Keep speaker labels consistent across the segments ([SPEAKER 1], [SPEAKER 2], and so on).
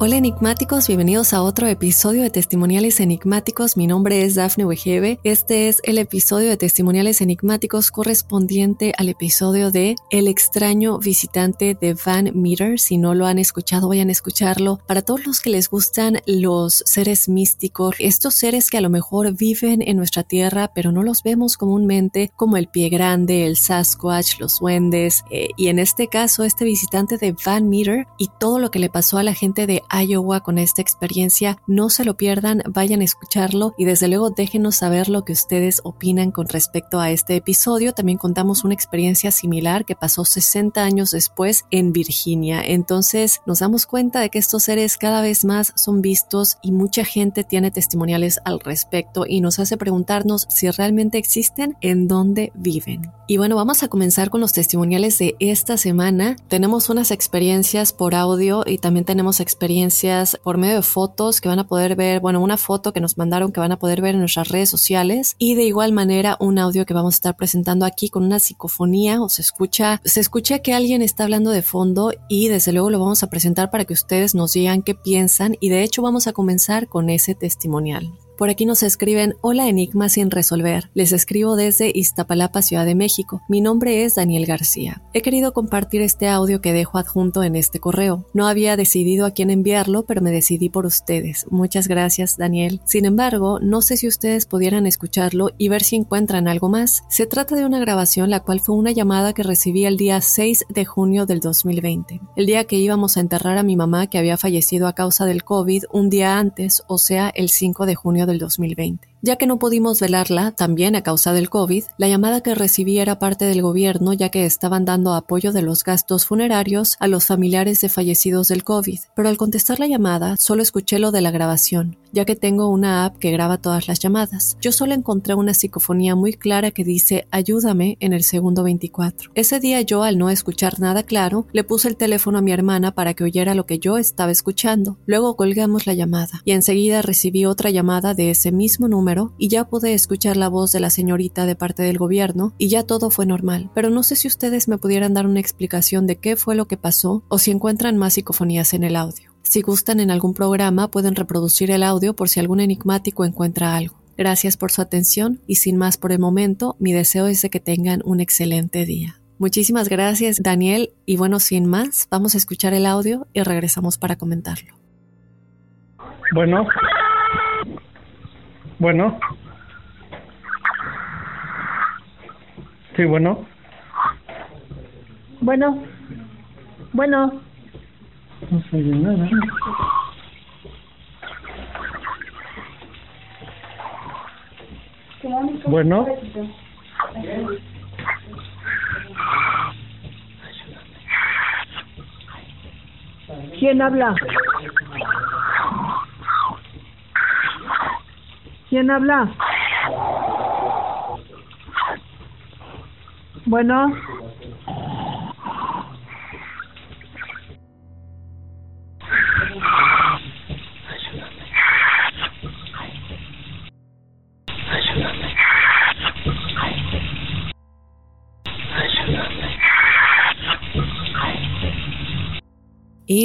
[SPEAKER 1] Hola enigmáticos, bienvenidos a otro episodio de Testimoniales Enigmáticos. Mi nombre es Dafne Wegebe. Este es el episodio de Testimoniales Enigmáticos correspondiente al episodio de El extraño visitante de Van Meter. Si no lo han escuchado, vayan a escucharlo. Para todos los que les gustan los seres místicos, estos seres que a lo mejor viven en nuestra tierra, pero no los vemos comúnmente, como el pie grande, el Sasquatch, los duendes. Eh, y en este caso, este visitante de Van Meter y todo lo que le pasó a la gente de Iowa con esta experiencia. No se lo pierdan, vayan a escucharlo y desde luego déjenos saber lo que ustedes opinan con respecto a este episodio. También contamos una experiencia similar que pasó 60 años después en Virginia. Entonces nos damos cuenta de que estos seres cada vez más son vistos y mucha gente tiene testimoniales al respecto y nos hace preguntarnos si realmente existen, en dónde viven. Y bueno, vamos a comenzar con los testimoniales de esta semana. Tenemos unas experiencias por audio y también tenemos experiencias por medio de fotos que van a poder ver, bueno, una foto que nos mandaron que van a poder ver en nuestras redes sociales y de igual manera un audio que vamos a estar presentando aquí con una psicofonía o se escucha, se escucha que alguien está hablando de fondo y desde luego lo vamos a presentar para que ustedes nos digan qué piensan y de hecho vamos a comenzar con ese testimonial. Por aquí nos escriben, hola Enigma sin resolver. Les escribo desde Iztapalapa, Ciudad de México. Mi nombre es Daniel García. He querido compartir este audio que dejo adjunto en este correo. No había decidido a quién enviarlo, pero me decidí por ustedes. Muchas gracias, Daniel. Sin embargo, no sé si ustedes pudieran escucharlo y ver si encuentran algo más. Se trata de una grabación la cual fue una llamada que recibí el día 6 de junio del 2020, el día que íbamos a enterrar a mi mamá que había fallecido a causa del COVID un día antes, o sea, el 5 de junio del 2020. Ya que no pudimos velarla, también a causa del COVID, la llamada que recibí era parte del gobierno ya que estaban dando apoyo de los gastos funerarios a los familiares de fallecidos del COVID. Pero al contestar la llamada, solo escuché lo de la grabación, ya que tengo una app que graba todas las llamadas. Yo solo encontré una psicofonía muy clara que dice ayúdame en el segundo 24. Ese día yo, al no escuchar nada claro, le puse el teléfono a mi hermana para que oyera lo que yo estaba escuchando. Luego colgamos la llamada y enseguida recibí otra llamada de ese mismo número y ya pude escuchar la voz de la señorita de parte del gobierno y ya todo fue normal. Pero no sé si ustedes me pudieran dar una explicación de qué fue lo que pasó o si encuentran más psicofonías en el audio. Si gustan en algún programa pueden reproducir el audio por si algún enigmático encuentra algo. Gracias por su atención y sin más por el momento, mi deseo es de que tengan un excelente día. Muchísimas gracias Daniel y bueno, sin más, vamos a escuchar el audio y regresamos para comentarlo.
[SPEAKER 2] Bueno. Bueno. Sí, bueno.
[SPEAKER 3] Bueno. Bueno.
[SPEAKER 2] No se oye nada. Bueno.
[SPEAKER 3] ¿Quién habla? ¿Quién habla? Bueno.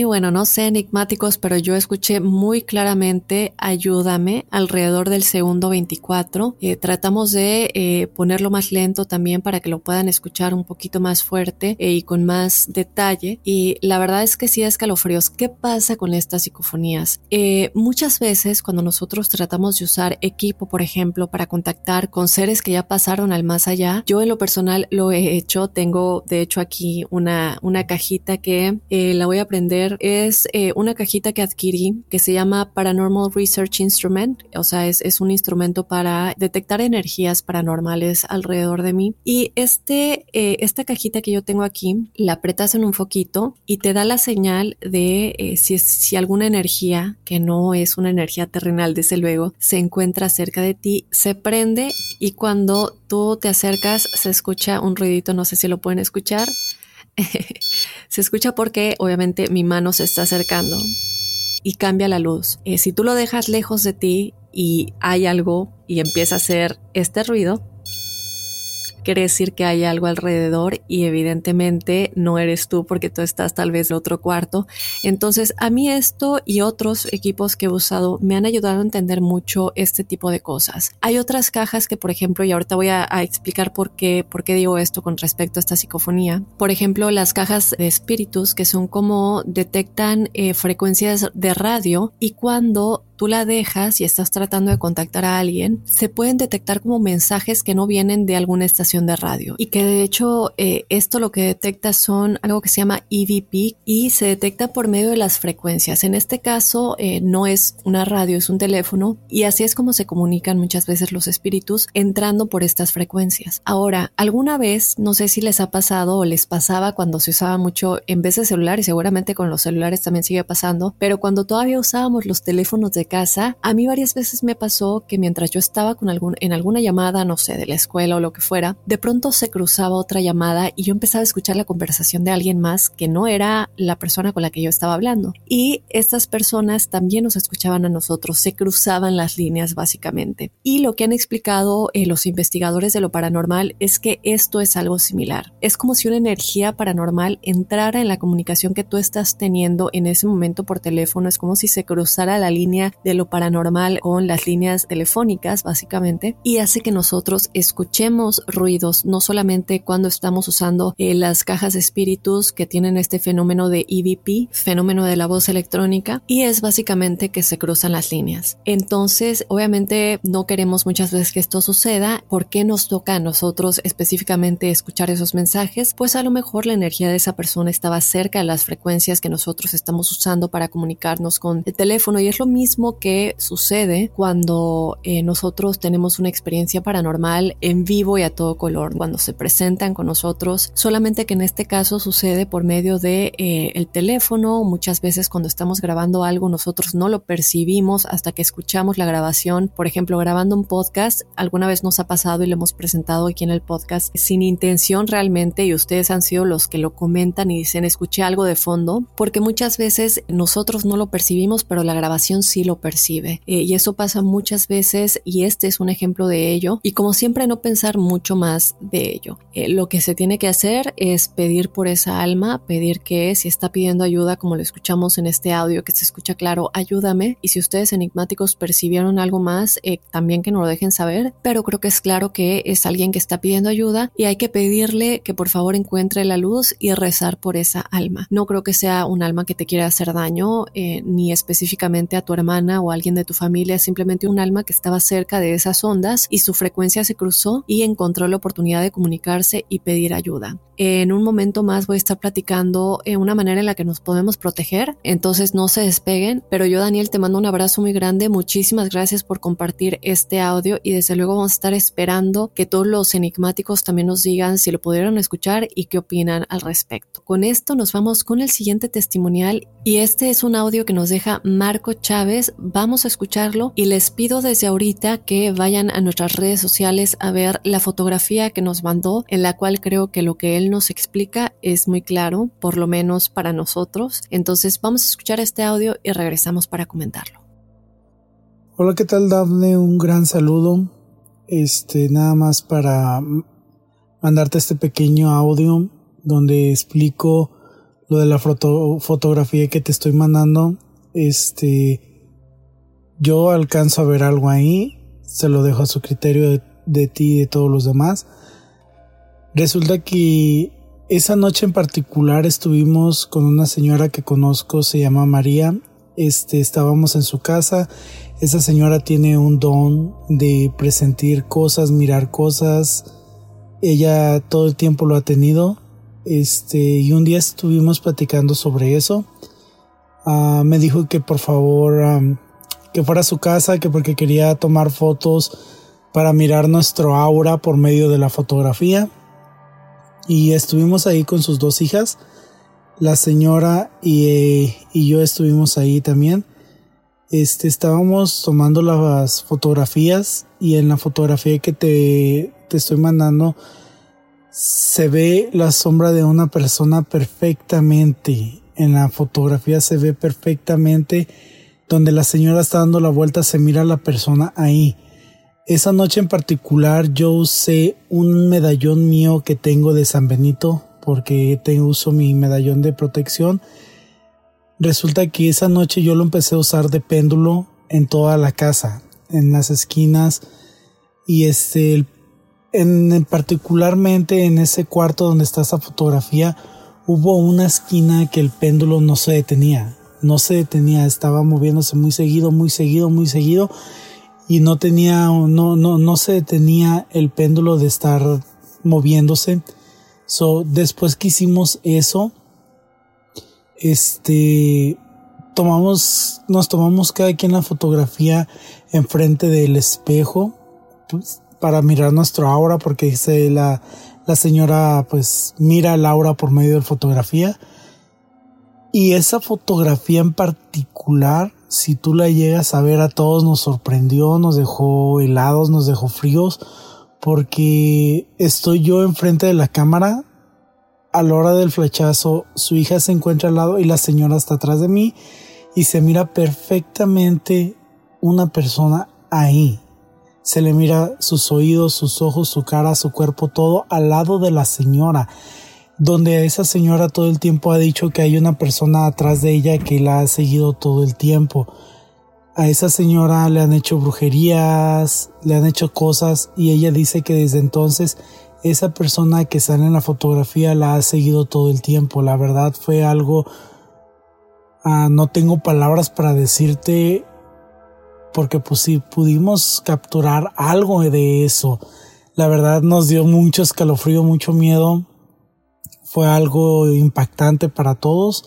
[SPEAKER 1] Bueno, no sé enigmáticos, pero yo escuché muy claramente ayúdame alrededor del segundo 24. Eh, tratamos de eh, ponerlo más lento también para que lo puedan escuchar un poquito más fuerte eh, y con más detalle. Y la verdad es que sí escalofríos. ¿Qué pasa con estas psicofonías? muchas veces cuando nosotros tratamos de usar equipo, por ejemplo, para contactar con seres que ya pasaron al más allá, yo en lo personal lo he hecho. Tengo de hecho aquí una, una cajita que la voy a Es una cajita que adquirí que se llama Paranormal Research Instrument. O sea, es, es un instrumento para detectar energías paranormales alrededor de mí. Y este, eh, esta cajita que yo tengo aquí, la apretas en un foquito y te da la señal de eh, si, si alguna energía, que no es una energía terrenal, desde luego, se encuentra cerca de ti, se prende y cuando tú te acercas se escucha un ruidito, no sé si lo pueden escuchar. se escucha porque obviamente mi mano se está acercando y cambia la luz. Eh, si tú lo dejas lejos de ti y hay algo y empieza a hacer este ruido, quiere decir que hay algo alrededor y evidentemente no eres tú porque tú estás tal vez en otro cuarto. Entonces a mí esto y otros equipos que he usado me han ayudado a entender mucho este tipo de cosas. Hay otras cajas que por ejemplo, y ahorita voy a, explicar por qué, por qué digo esto con respecto a esta psicofonía. Por ejemplo, las cajas de espíritus que son como detectan eh, frecuencias de radio y cuando tú la dejas y estás tratando de contactar a alguien, se pueden detectar como mensajes que no vienen de alguna estación de radio y que de hecho eh, esto lo que detecta son algo que se llama EVP y se detecta por medio de las frecuencias. En este caso eh, no es una radio, es un teléfono y así es como se comunican muchas veces los espíritus entrando por estas frecuencias. Ahora, alguna vez, no sé si les ha pasado o les pasaba cuando se usaba mucho en vez de celular y seguramente con los celulares también sigue pasando, pero cuando todavía usábamos los teléfonos de casa, a mí varias veces me pasó que mientras yo estaba con algún, en alguna llamada, no sé, de la escuela o lo que fuera, de pronto se cruzaba otra llamada y yo empezaba a escuchar la conversación de alguien más que no era la persona con la que yo estaba hablando. Y estas personas también nos escuchaban a nosotros, se cruzaban las líneas básicamente. Y lo que han explicado eh, los investigadores de lo paranormal es que esto es algo similar. Es como si una energía paranormal entrara en la comunicación que tú estás teniendo en ese momento por teléfono, es como si se cruzara la línea de lo paranormal con las líneas telefónicas, básicamente, y hace que nosotros escuchemos ruidos, no solamente cuando estamos usando eh, las cajas de espíritus que tienen este fenómeno de EVP, fenómeno de la voz electrónica, y es básicamente que se cruzan las líneas. Entonces, obviamente no queremos muchas veces que esto suceda. ¿Por qué nos toca a nosotros específicamente escuchar esos mensajes? Pues a lo mejor la energía de esa persona estaba cerca de las frecuencias que nosotros estamos usando para comunicarnos con el teléfono y es lo mismo que sucede cuando eh, nosotros tenemos una experiencia paranormal en vivo y a todo color, cuando se presentan con nosotros, solamente que en este caso sucede por medio de eh, el teléfono, muchas veces cuando estamos grabando algo nosotros no lo percibimos hasta que escuchamos la grabación, por ejemplo, grabando un podcast, alguna vez nos ha pasado y lo hemos presentado aquí en el podcast sin intención realmente y ustedes han sido los que lo comentan y dicen escuché algo de fondo, porque muchas veces nosotros no lo percibimos, pero la grabación sí lo percibe. Eh, y eso pasa muchas veces y este es un ejemplo de ello. Y como siempre, no pensar mucho más de ello. Eh, lo que se tiene que hacer es pedir por esa alma, pedir que si está pidiendo ayuda, como lo escuchamos en este audio, que se escucha claro, ayúdame. Y si ustedes enigmáticos percibieron algo más, eh, también que nos lo dejen saber. Pero creo que es claro que es alguien que está pidiendo ayuda y hay que pedirle que por favor encuentre la luz y rezar por esa alma. No creo que sea un alma que te quiera hacer daño, ni específicamente a tu hermana o alguien de tu familia, es simplemente un alma que estaba cerca de esas ondas y su frecuencia se cruzó y encontró la oportunidad de comunicarse y pedir ayuda. En un momento más voy a estar platicando en una manera en la que nos podemos proteger, entonces no se despeguen, pero yo Daniel te mando un abrazo muy grande, muchísimas gracias por compartir este audio y desde luego vamos a estar esperando que todos los enigmáticos también nos digan si lo pudieron escuchar y qué opinan al respecto. Con esto nos vamos con el siguiente testimonial y este es un audio que nos deja Marco Chávez, vamos a escucharlo y les pido desde ahorita que vayan a nuestras redes sociales a ver la fotografía que nos mandó en la cual creo que lo que él nos explica es muy claro, por lo menos para nosotros. Entonces vamos a escuchar este audio y regresamos para comentarlo.
[SPEAKER 4] Hola, ¿qué tal Dafne? Un gran saludo. Este, nada más para mandarte este pequeño audio donde explico lo de la foto, fotografía que te estoy mandando, este, yo alcanzo a ver algo ahí, se lo dejo a su criterio de, de ti y de todos los demás. Resulta que esa noche en particular estuvimos con una señora que conozco, se llama María. Este, estábamos en su casa. Esa señora tiene un don de presentir cosas, mirar cosas. Ella todo el tiempo lo ha tenido. Este, y un día estuvimos platicando sobre eso. Ah, me dijo que por favor que fuera a su casa, que porque quería tomar fotos para mirar nuestro aura por medio de la fotografía y estuvimos ahí con sus dos hijas. La señora y, y yo estuvimos ahí también. Este, estábamos tomando las fotografías y en la fotografía que te, te estoy mandando se ve la sombra de una persona perfectamente. En la fotografía se ve perfectamente donde la señora está dando la vuelta, se mira la persona ahí. Esa noche en particular yo usé un medallón mío que tengo de San Benito porque tengo uso mi medallón de protección. Resulta que esa noche yo lo empecé a usar de péndulo en toda la casa, en las esquinas y este en particularmente en ese cuarto donde está esa fotografía hubo una esquina que el péndulo no se detenía, no se detenía, estaba moviéndose muy seguido, muy seguido, muy seguido y no tenía, no, no, no se detenía el péndulo de estar moviéndose. So, después que hicimos eso, este, tomamos, nos tomamos cada quien la fotografía enfrente del espejo pues, para mirar nuestro aura, porque dice la, la señora, pues, mira el aura por medio de fotografía. Y esa fotografía en particular si tú la llegas a ver a todos nos sorprendió, nos dejó helados, nos dejó fríos, porque estoy yo enfrente de la cámara, a la hora del flechazo su hija se encuentra al lado y la señora está atrás de mí y se mira perfectamente una persona ahí. Se le mira sus oídos, sus ojos, su cara, su cuerpo, todo al lado de la señora donde esa señora todo el tiempo ha dicho que hay una persona atrás de ella que la ha seguido todo el tiempo. A esa señora le han hecho brujerías, le han hecho cosas y ella dice que desde entonces esa persona que sale en la fotografía la ha seguido todo el tiempo. La verdad fue algo... Ah, no tengo palabras para decirte porque pues si pudimos capturar algo de eso. La verdad nos dio mucho escalofrío, mucho miedo fue algo impactante para todos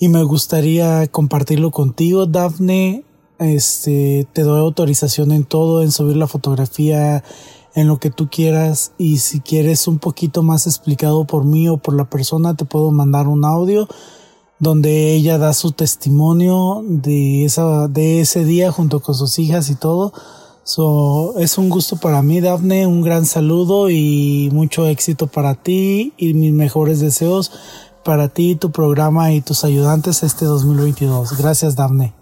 [SPEAKER 4] y me gustaría compartirlo contigo, Dafne. Este, te doy autorización en todo, en subir la fotografía, en lo que tú quieras y si quieres un poquito más explicado por mí o por la persona, te puedo mandar un audio donde ella da su testimonio de esa de ese día junto con sus hijas y todo So, es un gusto para mí, Dafne, un gran saludo y mucho éxito para ti y mis mejores deseos para ti, tu programa y tus ayudantes este 2022. Gracias, Dafne.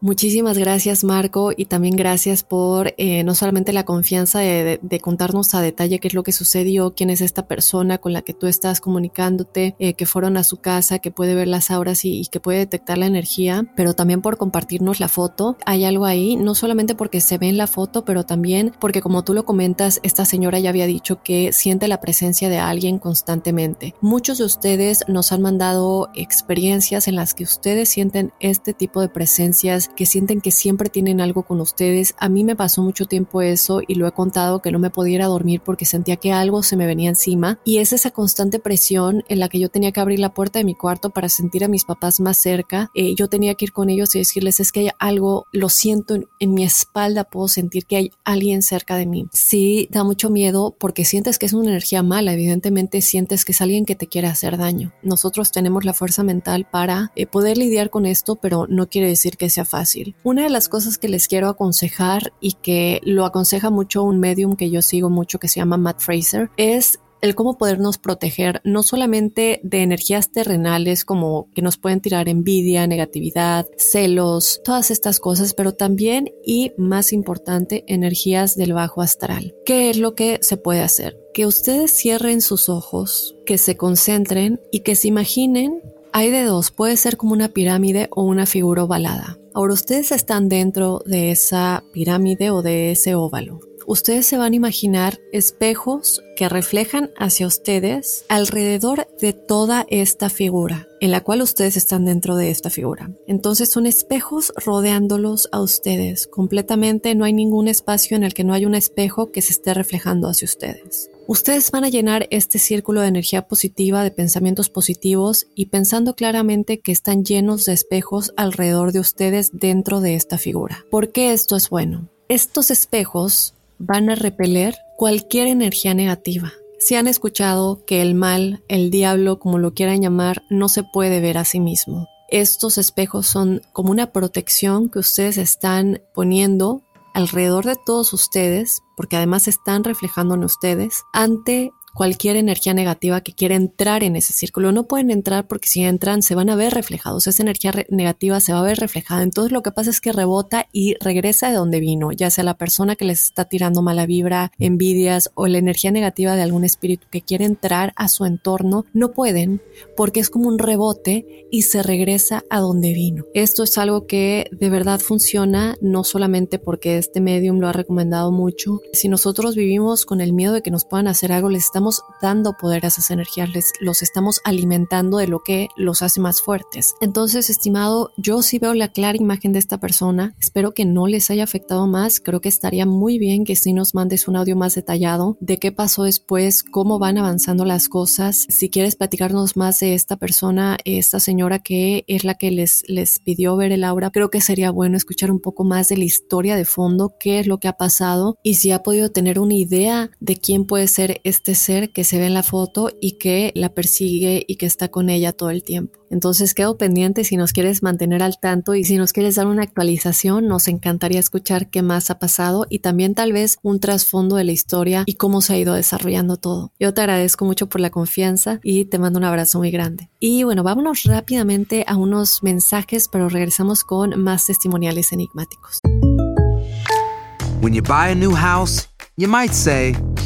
[SPEAKER 1] Muchísimas gracias Marco y también gracias por eh, no solamente la confianza de, contarnos a detalle qué es lo que sucedió, quién es esta persona con la que tú estás comunicándote, eh, que fueron a su casa, que puede ver las auras y, que puede detectar la energía, pero también por compartirnos la foto. Hay algo ahí, no solamente porque se ve en la foto, pero también porque como tú lo comentas, esta señora ya había dicho que siente la presencia de alguien constantemente. Muchos de ustedes nos han mandado experiencias en las que ustedes sienten este tipo de presencias que sienten que siempre tienen algo con ustedes. A mí me pasó mucho tiempo eso y lo he contado que no me pudiera dormir porque sentía que algo se me venía encima y es esa constante presión en la que yo tenía que abrir la puerta de mi cuarto para sentir a mis papás más cerca. Eh, yo tenía que ir con ellos y decirles es que hay algo, lo siento en, en mi espalda, puedo sentir que hay alguien cerca de mí. Sí, da mucho miedo porque sientes que es una energía mala, evidentemente sientes que es alguien que te quiere hacer daño. Nosotros tenemos la fuerza mental para eh, poder lidiar con esto, pero no quiere decir que sea fácil una de las cosas que les quiero aconsejar y que lo aconseja mucho un medium que yo sigo mucho que se llama Matt Fraser es el cómo podernos proteger no solamente de energías terrenales como que nos pueden tirar envidia, negatividad, celos, todas estas cosas, pero también y más importante, energías del bajo astral. ¿Qué es lo que se puede hacer? Que ustedes cierren sus ojos, que se concentren y que se imaginen hay de dos, puede ser como una pirámide o una figura ovalada. Ahora ustedes están dentro de esa pirámide o de ese óvalo. Ustedes se van a imaginar espejos que reflejan hacia ustedes alrededor de toda esta figura, en la cual ustedes están dentro de esta figura. Entonces son espejos rodeándolos a ustedes. Completamente no hay ningún espacio en el que no haya un espejo que se esté reflejando hacia ustedes. Ustedes van a llenar este círculo de energía positiva, de pensamientos positivos y pensando claramente que están llenos de espejos alrededor de ustedes dentro de esta figura. ¿Por qué esto es bueno? Estos espejos van a repeler cualquier energía negativa. Si han escuchado que el mal, el diablo, como lo quieran llamar, no se puede ver a sí mismo. Estos espejos son como una protección que ustedes están poniendo alrededor de todos ustedes, porque además están reflejando en ustedes, ante cualquier energía negativa que quiera entrar en ese círculo. No pueden entrar porque si entran se van a ver reflejados. Esa energía negativa se va a ver reflejada. Entonces lo que pasa es que rebota y regresa de donde vino, ya sea la persona que les está tirando mala vibra, envidias o la energía negativa de algún espíritu que quiere entrar a su entorno. No pueden porque es como un rebote y se regresa a donde vino. Esto es algo que de verdad funciona no solamente porque este medium lo ha recomendado mucho. Si nosotros vivimos con el miedo de que nos puedan hacer algo, les estamos dando poder a esas energías, les, los estamos alimentando de lo que los hace más fuertes. Entonces, estimado, yo sí veo la clara imagen de esta persona. Espero que no les haya afectado más. Creo que estaría muy bien que si nos mandes un audio más detallado de qué pasó después, cómo van avanzando las cosas. Si quieres platicarnos más de esta persona, esta señora que es la que les, les pidió ver el aura, creo que sería bueno escuchar un poco más de la historia de fondo, qué es lo que ha pasado y si ha podido tener una idea de quién puede ser este ser que se ve en la foto y que la persigue y que está con ella todo el tiempo. Entonces quedo pendiente si nos quieres mantener al tanto y si nos quieres dar una actualización, nos encantaría escuchar qué más ha pasado y también tal vez un trasfondo de la historia y cómo se ha ido desarrollando todo. Yo te agradezco mucho por la confianza y te mando un abrazo muy grande. Y bueno, vámonos rápidamente a unos mensajes, pero regresamos con más testimoniales enigmáticos.
[SPEAKER 5] When you buy a new house, you might say,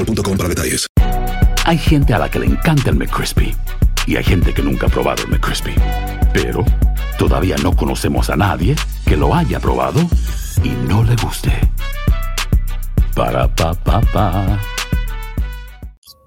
[SPEAKER 6] boostmobile.com para detalles.
[SPEAKER 7] Hay gente a la que le encanta el McCrispy y hay gente que nunca ha probado el McCrispy. Pero todavía no conocemos a nadie que lo haya probado y no le guste. Para pa pa pa.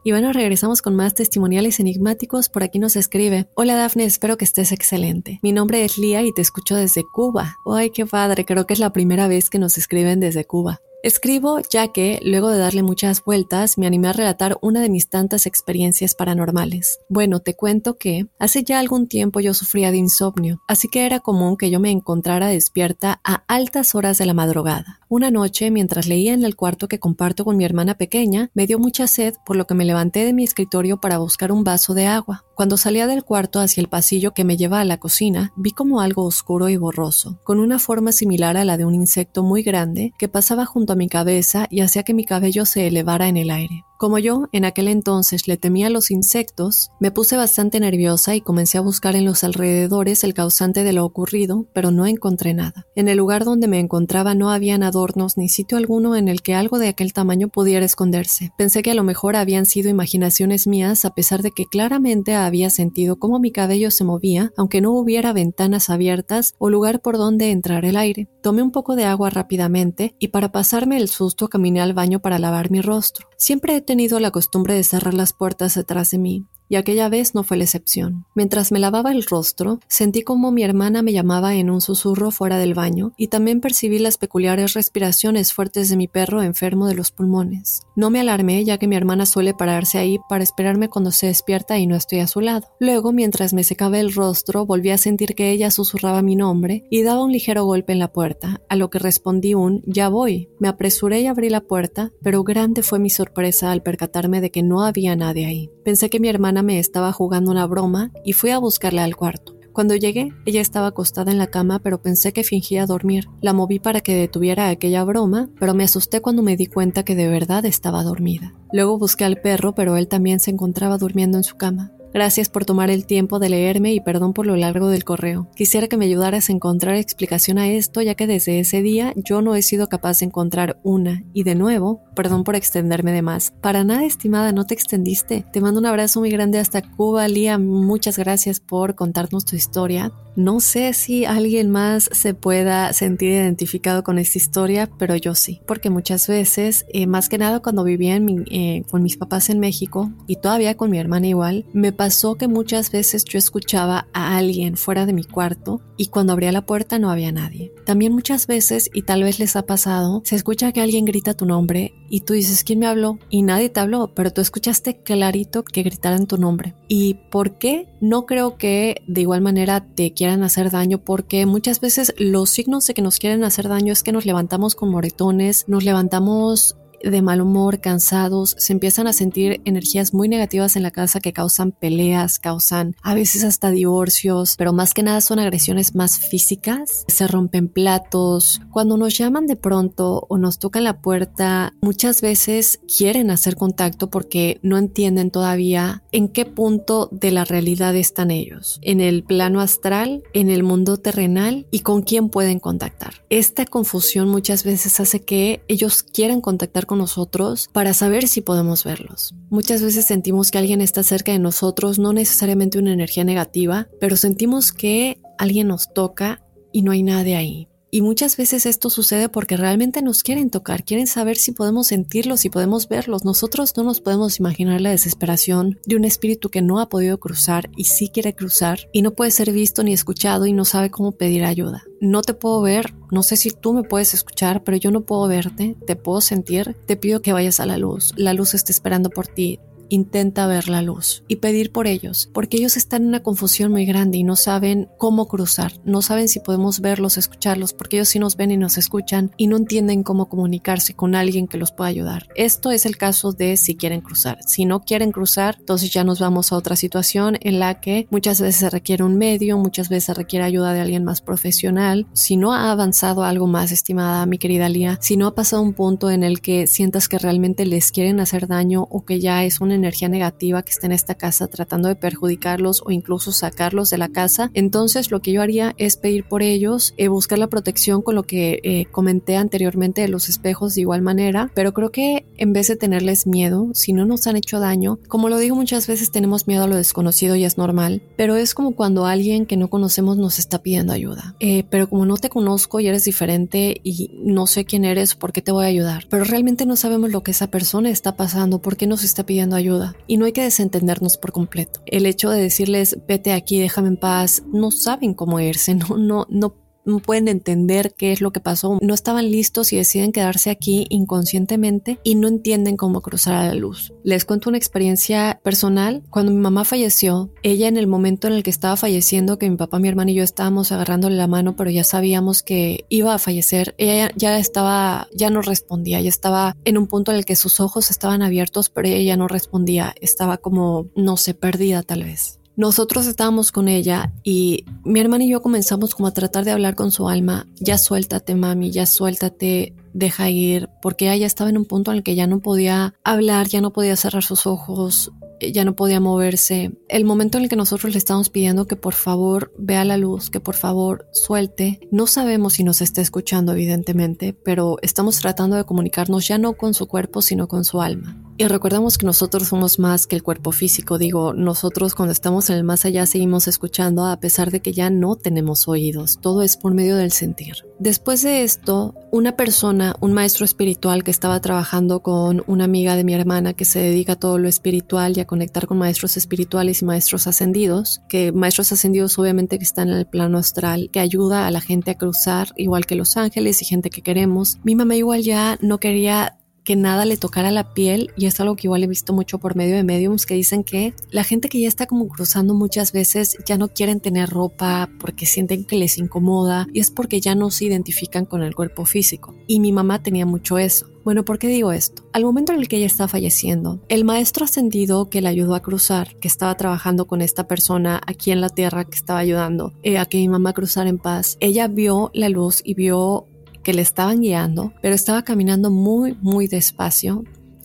[SPEAKER 1] Y bueno, regresamos con más testimoniales enigmáticos. Por aquí nos escribe. Hola Dafne, espero que estés excelente. Mi nombre es Lía y te escucho desde Cuba. Ay, qué padre, creo que es la primera vez que nos escriben desde Cuba. Escribo ya que, luego de darle muchas vueltas, me animé a relatar una de mis tantas experiencias paranormales. Bueno, te cuento que hace ya algún tiempo yo sufría de insomnio, así que era común que yo me encontrara despierta a altas horas de la madrugada. Una noche, mientras leía en el cuarto que comparto con mi hermana pequeña, me dio mucha sed, por lo que me levanté de mi escritorio para buscar un vaso de agua. Cuando salía del cuarto hacia el pasillo que me lleva a la cocina, vi como algo oscuro y borroso, con una forma similar a la de un insecto muy grande que pasaba junto a mi cabeza y hacía que mi cabello se elevara en el aire. Como yo en aquel entonces le temía a los insectos, me puse bastante nerviosa y comencé a buscar en los alrededores el causante de lo ocurrido, pero no encontré nada. En el lugar donde me encontraba no habían adornos ni sitio alguno en el que algo de aquel tamaño pudiera esconderse. Pensé que a lo mejor habían sido imaginaciones mías a pesar de que claramente había sentido cómo mi cabello se movía, aunque no hubiera ventanas abiertas o lugar por donde entrar el aire. Tomé un poco de agua rápidamente y para pasarme el susto caminé al baño para lavar mi rostro. Siempre he tenido la costumbre de cerrar las puertas detrás de mí, y aquella vez no fue la excepción. Mientras me lavaba el rostro, sentí como mi hermana me llamaba en un susurro fuera del baño y también percibí las peculiares respiraciones fuertes de mi perro enfermo de los pulmones. No me alarmé ya que mi hermana suele pararse ahí para esperarme cuando se despierta y no estoy a su lado. Luego, mientras me secaba el rostro, volví a sentir que ella susurraba mi nombre y daba un ligero golpe en la puerta, a lo que respondí un ya voy. Me apresuré y abrí la puerta, pero grande fue mi sorpresa al percatarme de que no había nadie ahí. Pensé que mi hermana me estaba jugando una broma y fui a buscarla al cuarto. Cuando llegué, ella estaba acostada en la cama, pero pensé que fingía dormir. La moví para que detuviera aquella broma, pero me asusté cuando me di cuenta que de verdad estaba dormida. Luego busqué al perro, pero él también se encontraba durmiendo en su cama. Gracias por tomar el tiempo de leerme y perdón por lo largo del correo. Quisiera que me ayudaras a encontrar explicación a esto, ya que desde ese día yo no he sido capaz de encontrar una. Y de nuevo, perdón por extenderme de más. Para nada, estimada, no te extendiste. Te mando un abrazo muy grande hasta Cuba, Lía. Muchas gracias por contarnos tu historia. No sé si alguien más se pueda sentir identificado con esta historia, pero yo sí, porque muchas veces, eh, más que nada cuando vivía eh, con mis papás en México y todavía con mi hermana igual, me pasó que muchas veces yo escuchaba a alguien fuera de mi cuarto y cuando abría la puerta no había nadie. También muchas veces, y tal vez les ha pasado, se escucha que alguien grita tu nombre y tú dices, ¿quién me habló? Y nadie te habló, pero tú escuchaste clarito que gritaran tu nombre. ¿Y por qué? No creo que de igual manera te quieran hacer daño porque muchas veces los signos de que nos quieren hacer daño es que nos levantamos con moretones, nos levantamos de mal humor, cansados, se empiezan a sentir energías muy negativas en la casa que causan peleas, causan a veces hasta divorcios, pero más que nada son agresiones más físicas, se rompen platos. Cuando nos llaman de pronto o nos tocan la puerta, muchas veces quieren hacer contacto porque no entienden todavía en qué punto de la realidad están ellos, en el plano astral, en el mundo terrenal y con quién pueden contactar. Esta confusión muchas veces hace que ellos quieran contactar con nosotros para saber si podemos verlos. Muchas veces sentimos que alguien está cerca de nosotros, no necesariamente una energía negativa, pero sentimos que alguien nos toca y no hay nadie ahí. Y muchas veces esto sucede porque realmente nos quieren tocar, quieren saber si podemos sentirlos, si podemos verlos. Nosotros no nos podemos imaginar la desesperación de un espíritu que no ha podido cruzar y sí quiere cruzar y no puede ser visto ni escuchado y no sabe cómo pedir ayuda. No te puedo ver, no sé si tú me puedes escuchar, pero yo no puedo verte, te puedo sentir, te pido que vayas a la luz. La luz está esperando por ti, intenta ver la luz y pedir por ellos, porque ellos están en una confusión muy grande y no saben cómo cruzar, no saben si podemos verlos, escucharlos, porque ellos sí nos ven y nos escuchan y no entienden cómo comunicarse con alguien que los pueda ayudar. Esto es el caso de si quieren cruzar. Si no quieren cruzar, entonces ya nos vamos a otra situación en la que muchas veces se requiere un medio, muchas veces se requiere ayuda de alguien más profesional. Si no ha avanzado algo más, estimada mi querida Lía, si no ha pasado un punto en el que sientas que realmente les quieren hacer daño o que ya es un energía negativa que está en esta casa tratando de perjudicarlos o incluso sacarlos de la casa, entonces lo que yo haría es pedir por ellos, eh, buscar la protección con lo que eh, comenté anteriormente de los espejos de igual manera, pero creo que en vez de tenerles miedo, si no nos han hecho daño, como lo digo muchas veces tenemos miedo a lo desconocido y es normal, pero es como cuando alguien que no conocemos nos está pidiendo ayuda, eh, pero como no te conozco y eres diferente y no sé quién eres, ¿por qué te voy a ayudar? Pero realmente no sabemos lo que esa persona está pasando, por qué nos está pidiendo ayuda ayuda y no hay que desentendernos por completo. El hecho de decirles vete aquí, déjame en paz, no saben cómo irse, no, no, no no pueden entender qué es lo que pasó, no estaban listos y deciden quedarse aquí inconscientemente y no entienden cómo cruzar a la luz. Les cuento una experiencia personal. Cuando mi mamá falleció, ella en el momento en el que estaba falleciendo, que mi papá, mi hermana y yo estábamos agarrándole la mano, pero ya sabíamos que iba a fallecer, ella ya estaba, ya no respondía, ya estaba en un punto en el que sus ojos estaban abiertos, pero ella ya no respondía, estaba como, no sé, perdida tal vez. Nosotros estábamos con ella y mi hermana y yo comenzamos como a tratar de hablar con su alma, ya suéltate mami, ya suéltate, deja ir, porque ella ya estaba en un punto en el que ya no podía hablar, ya no podía cerrar sus ojos, ya no podía moverse. El momento en el que nosotros le estamos pidiendo que por favor vea la luz, que por favor suelte, no sabemos si nos está escuchando evidentemente, pero estamos tratando de comunicarnos ya no con su cuerpo, sino con su alma. Y recordamos que nosotros somos más que el cuerpo físico, digo, nosotros cuando estamos en el más allá seguimos escuchando a pesar de que ya no tenemos oídos, todo es por medio del sentir. Después de esto, una persona, un maestro espiritual que estaba trabajando con una amiga de mi hermana que se dedica a todo lo espiritual y a conectar con maestros espirituales y maestros ascendidos, que maestros ascendidos obviamente que están en el plano astral, que ayuda a la gente a cruzar, igual que los ángeles y gente que queremos. Mi mamá igual ya no quería que nada le tocara la piel y es algo que igual he visto mucho por medio de mediums que dicen que la gente que ya está como cruzando muchas veces ya no quieren tener ropa porque sienten que les incomoda y es porque ya no se identifican con el cuerpo físico. Y mi mamá tenía mucho eso. Bueno, ¿por qué digo esto? Al momento en el que ella está falleciendo, el maestro ascendido que la ayudó a cruzar, que estaba trabajando con esta persona aquí en la tierra que estaba ayudando eh, a que mi mamá cruzara en paz, ella vio la luz y vio que le estaban guiando, pero estaba caminando muy, muy despacio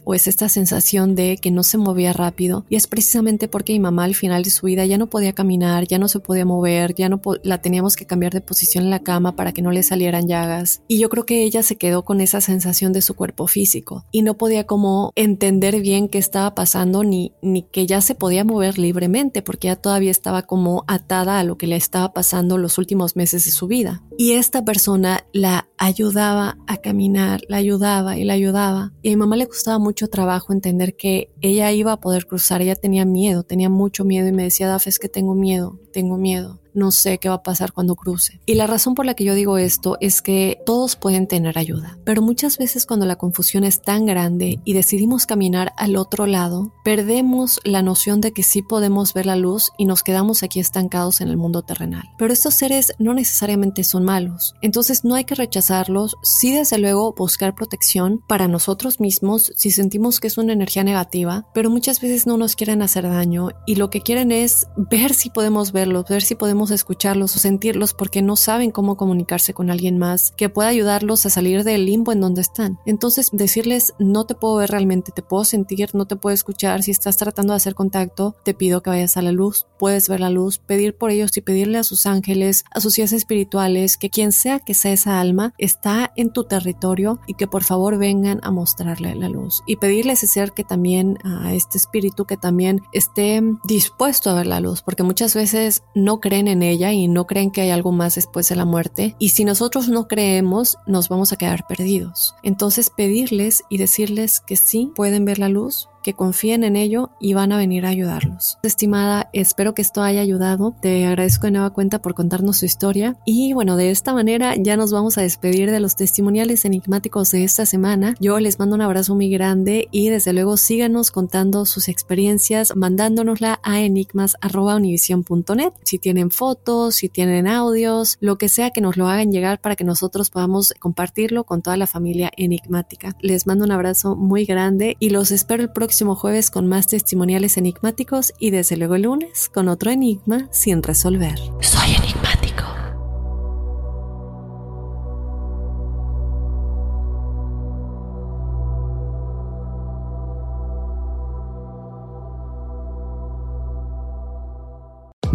[SPEAKER 1] o es esta sensación de que no se movía rápido. Y es precisamente porque mi mamá al final de su vida ya no podía caminar, ya no se podía mover, ya no la teníamos que cambiar de posición en la cama para que no le salieran llagas. Y yo creo que ella se quedó con esa sensación de su cuerpo físico y no podía como entender bien qué estaba pasando ni ni que ya se podía mover libremente porque ya todavía estaba como atada a lo que le estaba pasando los últimos meses de su vida. Y esta persona la ayudaba a caminar, la ayudaba y la ayudaba. Y a mi mamá le costaba mucho trabajo entender que ella iba a poder cruzar, ella tenía miedo, tenía mucho miedo y me decía, Daf, es que tengo miedo, tengo miedo no sé qué va a pasar cuando cruce. Y la razón por la que yo digo esto es que todos pueden tener ayuda, pero muchas veces cuando la confusión es tan grande y decidimos caminar al otro lado, perdemos la noción de que sí podemos ver la luz y nos quedamos aquí estancados en el mundo terrenal. Pero estos seres no necesariamente son malos, entonces no hay que rechazarlos, sí desde luego buscar protección para nosotros mismos si sentimos que es una energía negativa, pero muchas veces no nos quieren hacer daño y lo que quieren es ver si podemos verlos, ver si podemos escucharlos o sentirlos porque no saben cómo comunicarse con alguien más que pueda ayudarlos a salir del limbo en donde están. Entonces, decirles no te puedo ver realmente, te puedo sentir, no te puedo escuchar, si estás tratando de hacer contacto, te pido que vayas a la luz, puedes ver la luz, pedir por ellos y pedirle a sus ángeles, a sus guías espirituales, que quien sea que sea esa alma, está en tu territorio y que por favor vengan a mostrarle la luz y pedirle a ese ser que también, a este espíritu que también esté dispuesto a ver la luz, porque muchas veces no creen en ella y no creen que hay algo más después de la muerte. Y si nosotros no creemos, nos vamos a quedar perdidos. Entonces pedirles y decirles que sí pueden ver la luz, que confíen en ello y van a venir a ayudarlos. Estimada, espero que esto haya ayudado. Te agradezco de nueva cuenta por contarnos su historia. Y bueno, de esta manera ya nos vamos a despedir de los testimoniales enigmáticos de esta semana. Yo les mando un abrazo muy grande y desde luego síganos contando sus experiencias mandándonosla a enigmas.univision.net. Si tienen fotos, si tienen audios, lo que sea que nos lo hagan llegar para que nosotros podamos compartirlo con toda la familia enigmática. Les mando un abrazo muy grande y los espero el próximo jueves con más testimoniales enigmáticos y desde luego el lunes con otro enigma sin resolver. Soy enigmático.